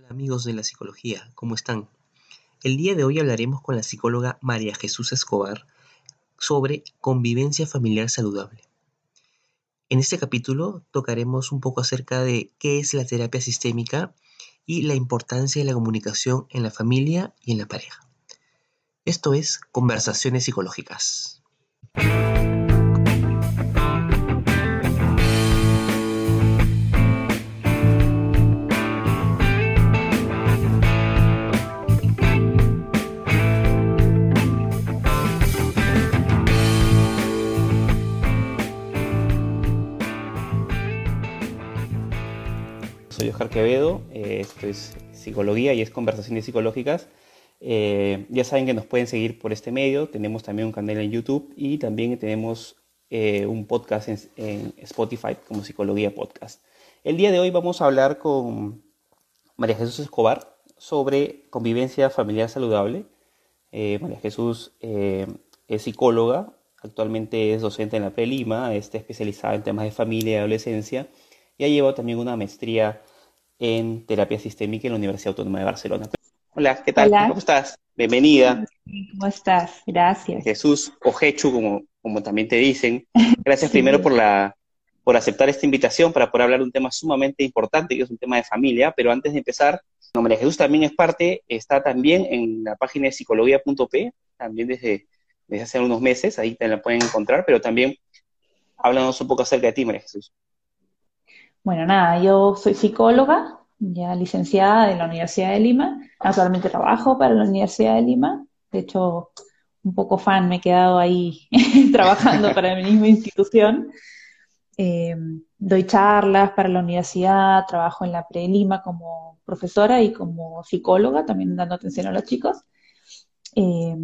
Hola amigos de la psicología, ¿cómo están? El día de hoy hablaremos con la psicóloga María Jesús Escobar sobre convivencia familiar saludable. En este capítulo tocaremos un poco acerca de qué es la terapia sistémica y la importancia de la comunicación en la familia y en la pareja. Esto es Conversaciones Psicológicas. Soy Oscar Quevedo, eh, esto es Psicología y es Conversaciones Psicológicas. Eh, ya saben que nos pueden seguir por este medio, tenemos también un canal en YouTube y también tenemos eh, un podcast en, Spotify como Psicología Podcast. El día de hoy vamos a hablar con María Jesús Escobar sobre convivencia familiar saludable. María Jesús es psicóloga, actualmente es docente en la Pre-Lima, está especializada en temas de familia y adolescencia y ha llevado también una maestría en terapia sistémica en la Universidad Autónoma de Barcelona. Hola, ¿qué tal? ¿Cómo estás? Bienvenida. ¿Cómo estás? Gracias. Jesús Ojechu, como, como también te dicen. Gracias primero por, la, por aceptar esta invitación para poder hablar de un tema sumamente importante, que es un tema de familia. Pero antes de empezar, María Jesús también es parte, está también en la página de psicología.p, también desde, desde hace unos meses, ahí te la pueden encontrar, pero también háblanos un poco acerca de ti, María Jesús. Bueno, nada, yo soy psicóloga, ya licenciada de la Universidad de Lima. Actualmente trabajo para la Universidad de Lima. De hecho, un poco fan, me he quedado ahí trabajando para la misma institución. Eh, doy charlas para la universidad, trabajo en la Pre-Lima como profesora y como psicóloga, también dando atención a los chicos. Eh,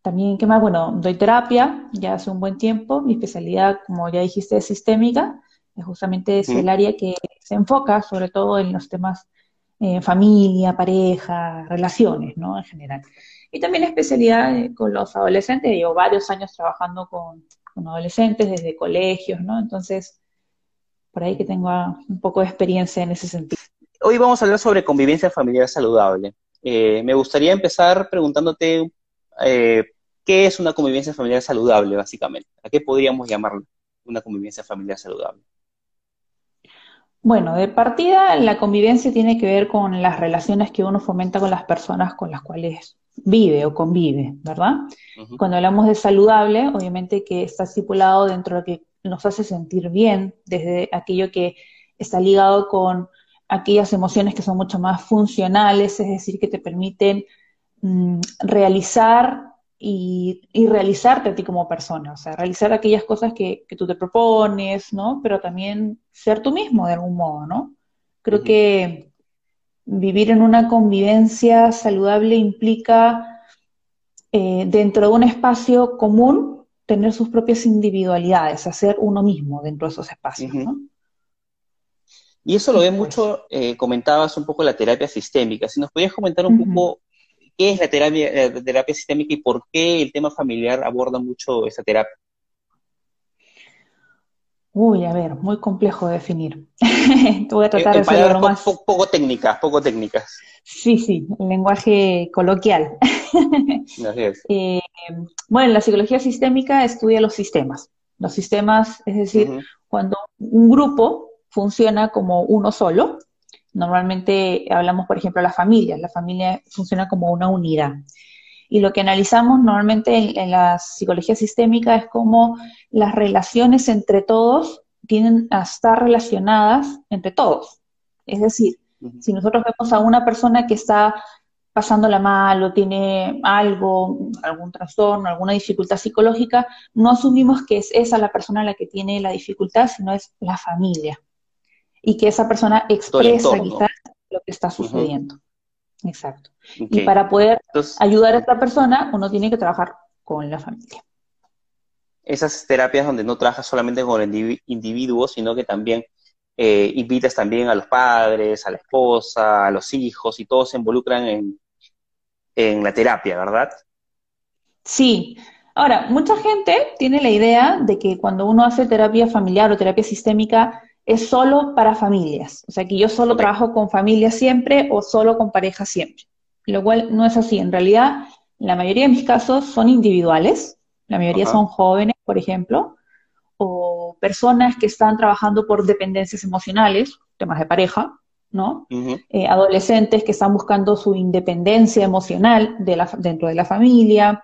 también, ¿qué más? Bueno, doy terapia ya hace un buen tiempo. Mi especialidad, como ya dijiste, es sistémica justamente es el área que se enfoca sobre todo en los temas eh, familia, pareja, relaciones, ¿no? En general. Y también especialidad eh, con los adolescentes, llevo varios años trabajando con, adolescentes desde colegios, ¿no? Entonces, por ahí que tengo un poco de experiencia en ese sentido. Hoy vamos a hablar sobre convivencia familiar saludable. Eh, me gustaría empezar preguntándote qué es una convivencia familiar saludable, básicamente. ¿A qué podríamos llamarlo una convivencia familiar saludable? Bueno, de partida la convivencia tiene que ver con las relaciones que uno fomenta con las personas con las cuales vive o convive, ¿verdad? Cuando hablamos de saludable, obviamente que está estipulado dentro de lo que nos hace sentir bien, desde aquello que está ligado con aquellas emociones que son mucho más funcionales, es decir, que te permiten mm, realizar y, realizarte a ti como persona, o sea, realizar aquellas cosas que, tú te propones, ¿no? Pero también ser tú mismo de algún modo, ¿no? Creo que vivir en una convivencia saludable implica eh, dentro de un espacio común tener sus propias individualidades, hacer uno mismo dentro de esos espacios, ¿no? Y eso lo ve mucho, eh, comentabas un poco la terapia sistémica. Si nos podías comentar un poco qué es la terapia, terapia sistémica y por qué el tema familiar aborda mucho esa terapia. Uy, a ver, muy complejo de definir. voy a tratar de hacerlo más... Poco, técnicas, poco técnicas. Sí, sí, el lenguaje coloquial. Así eh, bueno, la psicología sistémica estudia los sistemas. Los sistemas, es decir, cuando un grupo funciona como uno solo, Normalmente hablamos, por ejemplo, de la familia. La familia funciona como una unidad. Y lo que analizamos normalmente en, la psicología sistémica es cómo las relaciones entre todos tienen a estar relacionadas entre todos. Es decir, si nosotros vemos a una persona que está pasándola mal o tiene algo, algún trastorno, alguna dificultad psicológica, no asumimos que es esa la persona la que tiene la dificultad, sino es la familia y que esa persona expresa quizás lo que está sucediendo. Exacto. Y para poder ayudar a esta persona, uno tiene que trabajar con la familia. Esas terapias donde no trabajas solamente con el individuo, sino que también eh, invitas también a los padres, a la esposa, a los hijos, y todos se involucran en, en la terapia, ¿verdad? Sí. Ahora, mucha gente tiene la idea de que cuando uno hace terapia familiar o terapia sistémica, es solo para familias. O sea, que yo solo trabajo con familias siempre o solo con parejas siempre. Lo cual no es así. En realidad, la mayoría de mis casos son individuales. La mayoría son jóvenes, por ejemplo, o personas que están trabajando por dependencias emocionales, temas de pareja, ¿no? Eh, adolescentes que están buscando su independencia emocional dentro de la familia,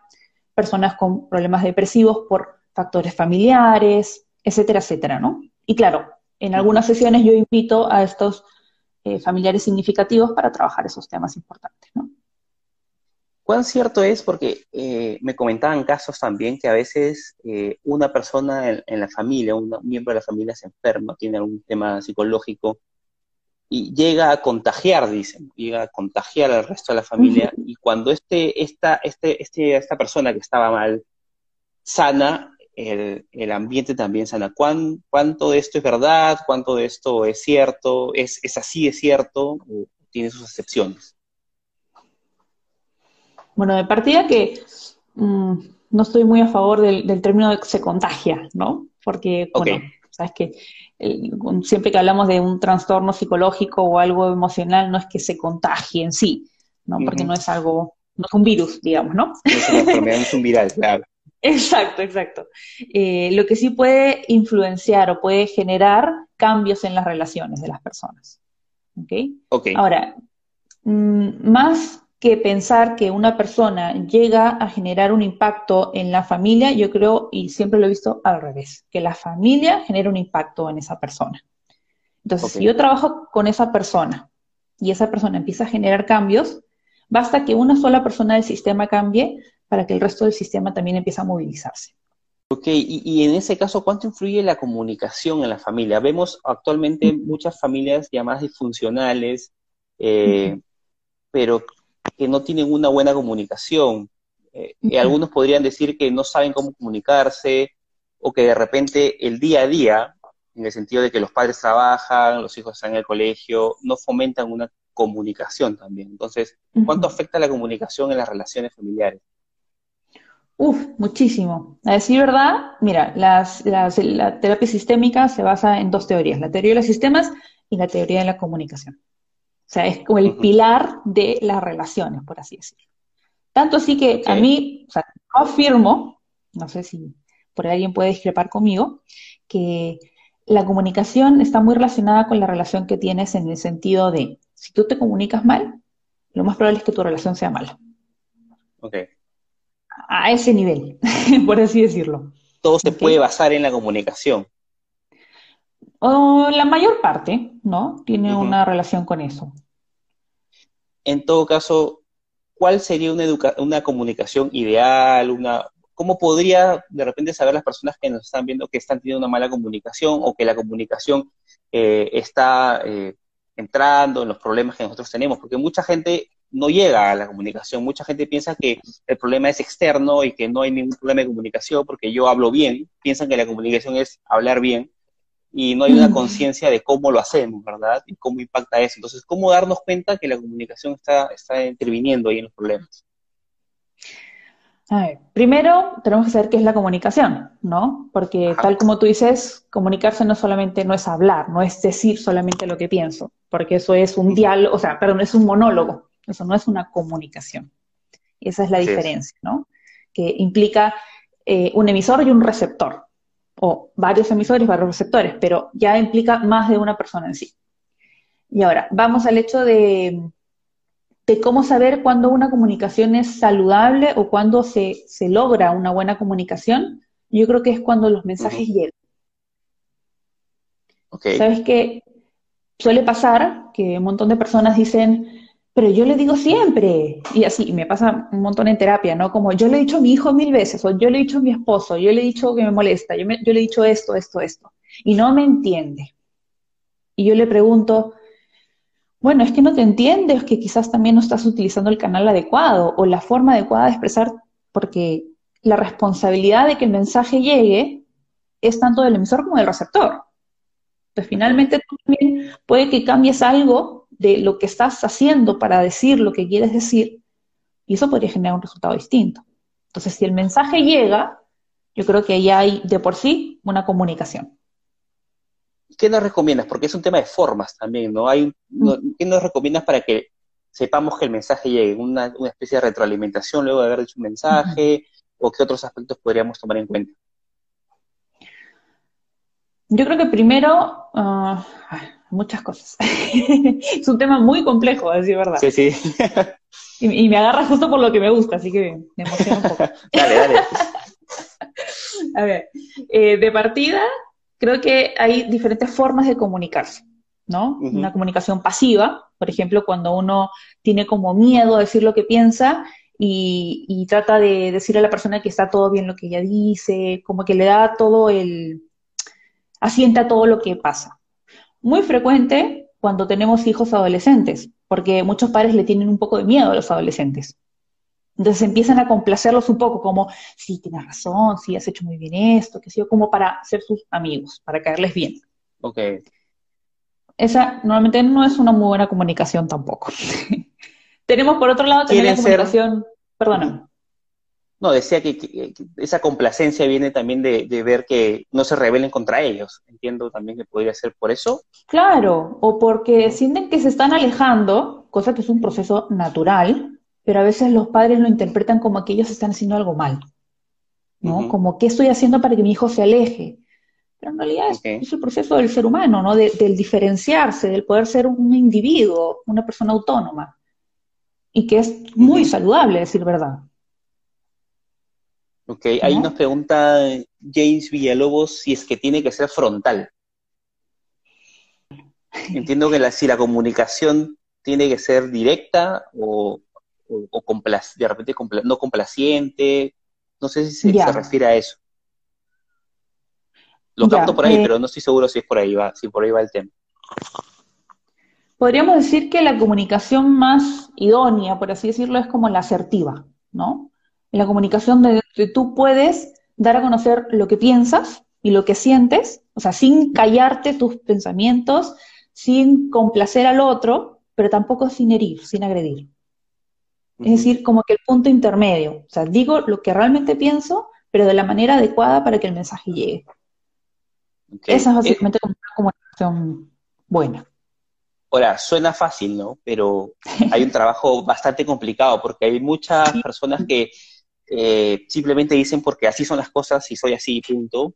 personas con problemas depresivos por factores familiares, etcétera, etcétera, ¿no? Y claro, en algunas sesiones yo invito a estos eh, familiares significativos para trabajar esos temas importantes, ¿no? ¿Cuán cierto es? Porque eh, me comentaban casos también que a veces una persona en, la familia, un miembro de la familia se enferma, tiene algún tema psicológico y llega a contagiar, dicen, llega a contagiar al resto de la familia, y cuando este, esta, este, este, esta persona que estaba mal sana, el, ambiente también sana. ¿Cuánto de esto es verdad? ¿Cuánto de esto es cierto? ¿Es, es así, es cierto? ¿O tiene sus excepciones? Bueno, de partida que mm, no estoy muy a favor del, término de que se contagia, ¿no? Porque, bueno, sabes que siempre que hablamos de un trastorno psicológico o algo emocional, no es que se contagie en sí, ¿no? Porque no es algo, no es un virus, digamos, ¿no? es una enfermedad, es un viral, claro. Exacto, exacto. Eh, lo que sí puede influenciar o puede generar cambios en las relaciones de las personas. ¿Ok? okay. Ahora, mm, más que pensar que una persona llega a generar un impacto en la familia, yo creo, y siempre lo he visto al revés, que la familia genera un impacto en esa persona. Entonces, si yo trabajo con esa persona y esa persona empieza a generar cambios, basta que una sola persona del sistema cambie para que el resto del sistema también empiece a movilizarse. Ok, y, en ese caso, ¿cuánto influye la comunicación en la familia? Vemos actualmente muchas familias llamadas disfuncionales, eh, pero que no tienen una buena comunicación. Eh, y algunos podrían decir que no saben cómo comunicarse o que de repente el día a día, en el sentido de que los padres trabajan, los hijos están en el colegio, no fomentan una comunicación también. Entonces, ¿cuánto afecta la comunicación en las relaciones familiares? Uf, muchísimo. A decir verdad, mira, las, la terapia sistémica se basa en dos teorías, la teoría de los sistemas y la teoría de la comunicación. O sea, es como el pilar de las relaciones, por así decirlo. Tanto así que a mí, o sea, afirmo, no sé si por ahí alguien puede discrepar conmigo, que la comunicación está muy relacionada con la relación que tienes en el sentido de, si tú te comunicas mal, lo más probable es que tu relación sea mala. Ok. A ese nivel, por así decirlo. Todo se puede basar en la comunicación. O la mayor parte, ¿no? Tiene una relación con eso. En todo caso, ¿cuál sería una, una comunicación ideal? Una, ¿Cómo podría de repente saber las personas que nos están viendo que están teniendo una mala comunicación o que la comunicación eh, está eh, entrando en los problemas que nosotros tenemos? Porque mucha gente no llega a la comunicación. Mucha gente piensa que el problema es externo y que no hay ningún problema de comunicación porque yo hablo bien. Piensan que la comunicación es hablar bien y no hay una conciencia de cómo lo hacemos, ¿verdad? Y cómo impacta eso. Entonces, ¿cómo darnos cuenta que la comunicación está, está interviniendo ahí en los problemas? A ver, primero tenemos que saber qué es la comunicación, ¿no? Porque tal como tú dices, comunicarse no solamente no es hablar, no es decir solamente lo que pienso, porque eso es un diálogo, o sea, perdón, es un monólogo, eso no es una comunicación. Y esa es la diferencia, ¿no? Que implica eh, un emisor y un receptor o varios emisores, varios receptores, pero ya implica más de una persona en sí. Y ahora, vamos al hecho de, de cómo saber cuándo una comunicación es saludable o cuándo se, logra una buena comunicación. Yo creo que es cuando los mensajes llegan. ¿Sabes qué? Suele pasar que un montón de personas dicen, pero yo le digo siempre, y así, me pasa un montón en terapia, ¿no? Como yo le he dicho a mi hijo mil veces, o yo le he dicho a mi esposo, yo le he dicho que me molesta, yo, le he dicho esto, esto, esto, y no me entiende. Y yo le pregunto, bueno, es que no te entiende, es que quizás también no estás utilizando el canal adecuado o la forma adecuada de expresar, porque la responsabilidad de que el mensaje llegue es tanto del emisor como del receptor. Entonces, finalmente también puede que cambies algo de lo que estás haciendo para decir lo que quieres decir, y eso podría generar un resultado distinto. Entonces, si el mensaje llega, yo creo que ya hay de por sí una comunicación. ¿qué nos recomiendas? Porque es un tema de formas también, ¿no? Hay, ¿Qué nos recomiendas para que sepamos que el mensaje llegue? ¿Una, especie de retroalimentación luego de haber dicho un mensaje? ¿O qué otros aspectos podríamos tomar en cuenta? Yo creo que primero, ah, muchas cosas. es un tema muy complejo, a decir verdad. Sí, sí. y, me agarra justo por lo que me gusta, así que me emociona un poco. dale, dale. a ver, eh, de partida, creo que hay diferentes formas de comunicarse, ¿no? Una comunicación pasiva, por ejemplo, cuando uno tiene como miedo a decir lo que piensa y, y trata de decir a la persona que está todo bien lo que ella dice, como que le da todo el asienta todo lo que pasa. Muy frecuente cuando tenemos hijos adolescentes, porque muchos padres le tienen un poco de miedo a los adolescentes. Entonces empiezan a complacerlos un poco, como, sí, tienes razón, sí, has hecho muy bien esto, que sé como para ser sus amigos, para caerles bien. Ok. Esa normalmente no es una muy buena comunicación tampoco. Tenemos por otro lado también la comunicación, perdóname. No, decía que, esa complacencia viene también de, ver que no se rebelen contra ellos. Entiendo también que podría ser por eso. Claro, o porque sienten que se están alejando, cosa que es un proceso natural, pero a veces los padres lo interpretan como que ellos están haciendo algo mal. ¿no? Como, ¿qué estoy haciendo para que mi hijo se aleje? Pero en realidad es, el proceso del ser humano, ¿no? del diferenciarse, del poder ser un individuo, una persona autónoma. Y que es muy saludable, decir verdad. Ok, ahí nos pregunta James Villalobos si es que tiene que ser frontal. Entiendo que la, si la comunicación tiene que ser directa o, de repente no complaciente. No sé si se, refiere a eso. Lo capto por ahí, eh, pero no estoy seguro si es por ahí va, si por ahí va el tema. Podríamos decir que la comunicación más idónea, por así decirlo, es como la asertiva, ¿no? En la comunicación de, tú puedes dar a conocer lo que piensas y lo que sientes, o sea, sin callarte tus pensamientos, sin complacer al otro, pero tampoco sin herir, sin agredir. Es decir, como que el punto intermedio. O sea, digo lo que realmente pienso, pero de la manera adecuada para que el mensaje llegue. Esa es básicamente una comunicación buena. Ahora, suena fácil, ¿no? Pero hay un trabajo bastante complicado porque hay muchas personas que eh, simplemente dicen porque así son las cosas y soy así, punto.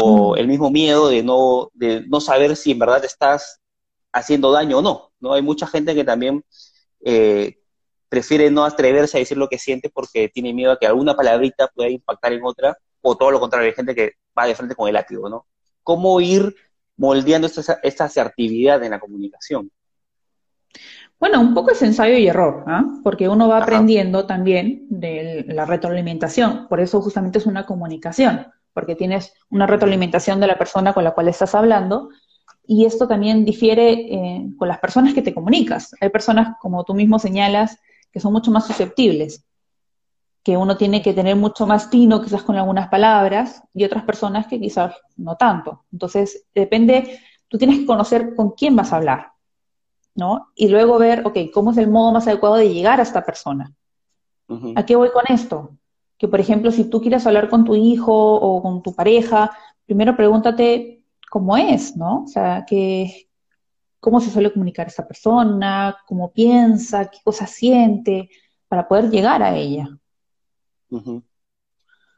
O el mismo miedo de no, de no saber si en verdad estás haciendo daño o no. ¿no? Hay mucha gente que también eh, prefiere no atreverse a decir lo que siente porque tiene miedo a que alguna palabrita pueda impactar en otra, o todo lo contrario, hay gente que va de frente con el látigo, ¿no? ¿Cómo ir moldeando esta, esta asertividad en la comunicación? Bueno, un poco es ensayo y error, ¿ah? porque uno va aprendiendo también de la retroalimentación. Por eso justamente es una comunicación, porque tienes una retroalimentación de la persona con la cual estás hablando y esto también difiere eh, con las personas que te comunicas. Hay personas, como tú mismo señalas, que son mucho más susceptibles, que uno tiene que tener mucho más tino quizás con algunas palabras y otras personas que quizás no tanto. Entonces, depende, tú tienes que conocer con quién vas a hablar ¿no? Y luego ver, ok, ¿cómo es el modo más adecuado de llegar a esta persona? ¿A qué voy con esto? Que, por ejemplo, si tú quieres hablar con tu hijo o con tu pareja, primero pregúntate cómo es, ¿no? O sea, que, cómo se suele comunicar esa persona, cómo piensa, qué cosas siente, para poder llegar a ella.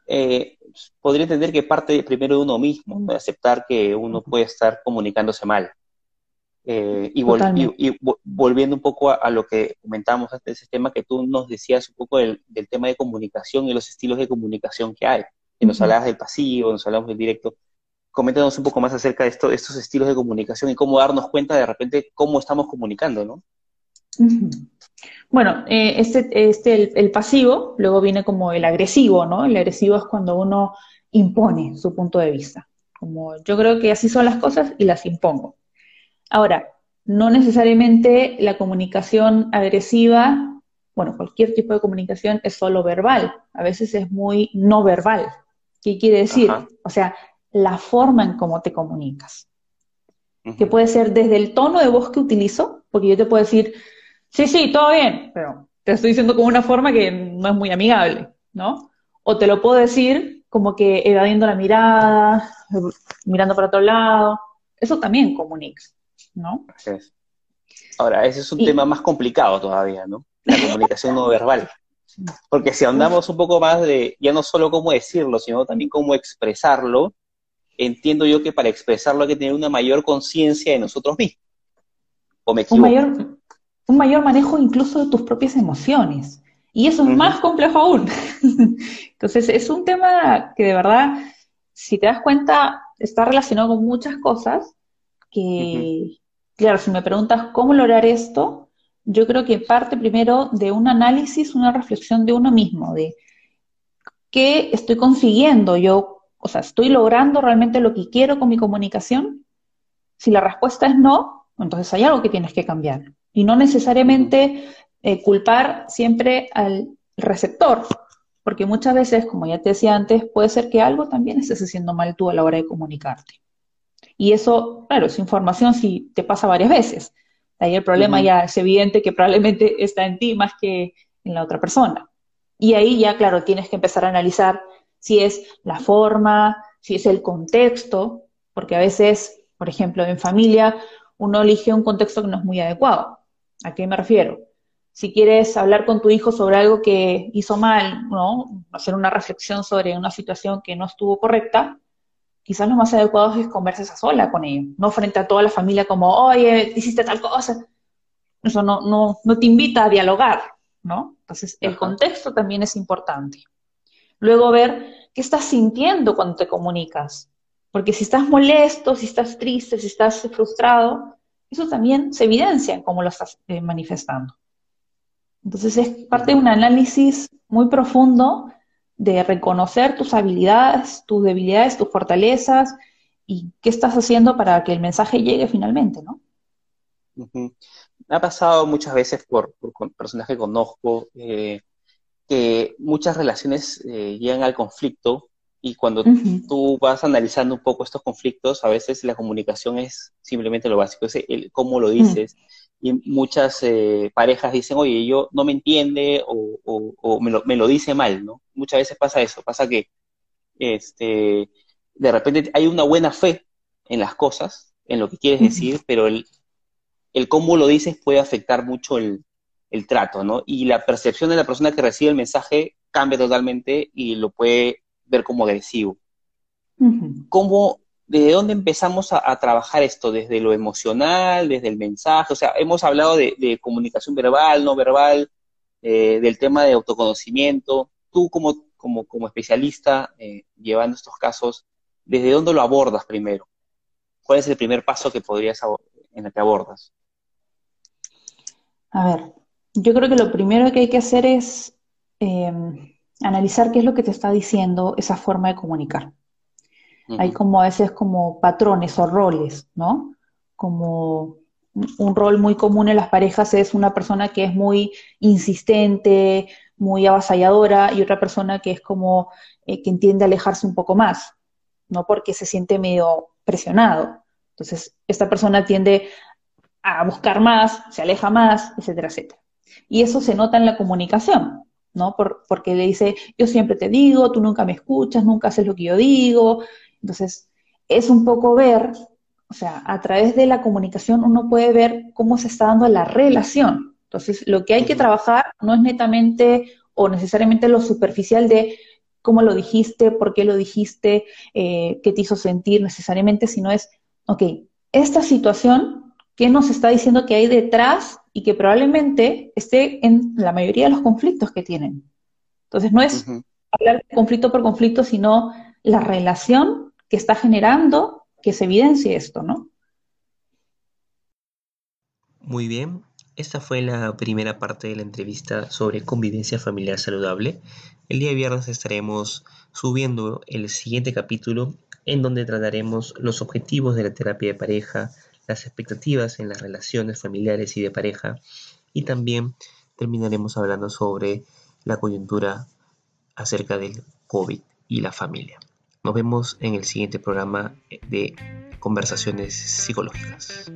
Eh, podría entender que parte primero de uno mismo, de aceptar que uno puede estar comunicándose mal. Eh, y, volviendo un poco a, lo que comentábamos antes de ese tema, que tú nos decías un poco del, tema de comunicación y los estilos de comunicación que hay. Que nos hablabas del pasivo, nos hablamos del directo. Coméntanos un poco más acerca de esto, estos estilos de comunicación y cómo darnos cuenta de repente cómo estamos comunicando, ¿no? Bueno, eh, este, este el, pasivo, luego viene como el agresivo, ¿no? El agresivo es cuando uno impone su punto de vista. Como yo creo que así son las cosas y las impongo. Ahora, no necesariamente la comunicación agresiva, bueno, cualquier tipo de comunicación es solo verbal, a veces es muy no verbal. ¿Qué quiere decir? O sea, la forma en cómo te comunicas. Que puede ser desde el tono de voz que utilizo, porque yo te puedo decir, sí, sí, todo bien, pero te estoy diciendo con una forma que no es muy amigable, ¿no? O te lo puedo decir como que evadiendo la mirada, mirando para otro lado, eso también comunica, ¿no? Ahora, ese es un tema más complicado todavía, ¿no? La comunicación no verbal. Porque si andamos un poco más de, ya no solo cómo decirlo, sino también cómo expresarlo, entiendo yo que para expresarlo hay que tener una mayor conciencia de nosotros mismos. ¿O me Un mayor, un mayor manejo incluso de tus propias emociones. Y eso es más complejo aún. Entonces, es un tema que de verdad, si te das cuenta, está relacionado con muchas cosas que, claro, si me preguntas cómo lograr esto, yo creo que parte primero de un análisis, una reflexión de uno mismo, de qué estoy consiguiendo yo, o sea, estoy logrando realmente lo que quiero con mi comunicación. Si la respuesta es no, entonces hay algo que tienes que cambiar. Y no necesariamente eh, culpar siempre al receptor, porque muchas veces, como ya te decía antes, puede ser que algo también estés haciendo mal tú a la hora de comunicarte. Y eso, claro, es información si te pasa varias veces. Ahí el problema ya es evidente que probablemente está en ti más que en la otra persona. Y ahí ya, claro, tienes que empezar a analizar si es la forma, si es el contexto, porque a veces, por ejemplo, en familia, uno elige un contexto que no es muy adecuado. ¿A qué me refiero? Si quieres hablar con tu hijo sobre algo que hizo mal, ¿no? Hacer una reflexión sobre una situación que no estuvo correcta, quizás lo más adecuado es conversar a sola con ellos, no frente a toda la familia como, oye, hiciste tal cosa. Eso no, no, no te invita a dialogar, ¿no? Entonces, el contexto también es importante. Luego ver qué estás sintiendo cuando te comunicas. Porque si estás molesto, si estás triste, si estás frustrado, eso también se evidencia en cómo lo estás eh, manifestando. Entonces es parte de un análisis muy profundo de reconocer tus habilidades, tus debilidades, tus fortalezas y qué estás haciendo para que el mensaje llegue finalmente, ¿no? Me ha pasado muchas veces por, personas que conozco eh, que muchas relaciones eh, llegan al conflicto y cuando tú vas analizando un poco estos conflictos, a veces la comunicación es simplemente lo básico, es el cómo lo dices, y muchas eh, parejas dicen, oye, yo no me entiende o, me, lo, me, lo, dice mal, ¿no? Muchas veces pasa eso, pasa que este, de repente hay una buena fe en las cosas, en lo que quieres decir, pero el, el cómo lo dices puede afectar mucho el, el trato, ¿no? Y la percepción de la persona que recibe el mensaje cambia totalmente y lo puede ver como agresivo. ¿Cómo ¿desde dónde empezamos a, trabajar esto? ¿Desde lo emocional, desde el mensaje? O sea, hemos hablado de, comunicación verbal, no verbal, eh, del tema de autoconocimiento. Tú como, como, como especialista eh, llevando estos casos, ¿desde dónde lo abordas primero? ¿Cuál es el primer paso que podrías en el que abordas? A ver, yo creo que lo primero que hay que hacer es em, analizar qué es lo que te está diciendo esa forma de comunicar. Hay como a veces como patrones o roles, ¿no? Como un rol muy común en las parejas es una persona que es muy insistente, muy avasalladora, y otra persona que es como eh, que entiende alejarse un poco más, ¿no? Porque se siente medio presionado. Entonces, esta persona tiende a buscar más, se aleja más, etcétera, etcétera. Y eso se nota en la comunicación, ¿no? porque le dice, yo siempre te digo, tú nunca me escuchas, nunca haces lo que yo digo, entonces, es un poco ver, o sea, a través de la comunicación uno puede ver cómo se está dando la relación. Entonces, lo que hay que trabajar no es netamente o necesariamente lo superficial de cómo lo dijiste, por qué lo dijiste, eh, qué te hizo sentir necesariamente, sino es, ok, esta situación, ¿qué nos está diciendo que hay detrás y que probablemente esté en la mayoría de los conflictos que tienen? Entonces, no es hablar de conflicto por conflicto, sino la relación que está generando que se evidencie esto, ¿no? Muy bien, esta fue la primera parte de la entrevista sobre convivencia familiar saludable. El día viernes estaremos subiendo el siguiente capítulo en donde trataremos los objetivos de la terapia de pareja, las expectativas en las relaciones familiares y de pareja y también terminaremos hablando sobre la coyuntura acerca del COVID y la familia. Nos vemos en el siguiente programa de Conversaciones Psicológicas.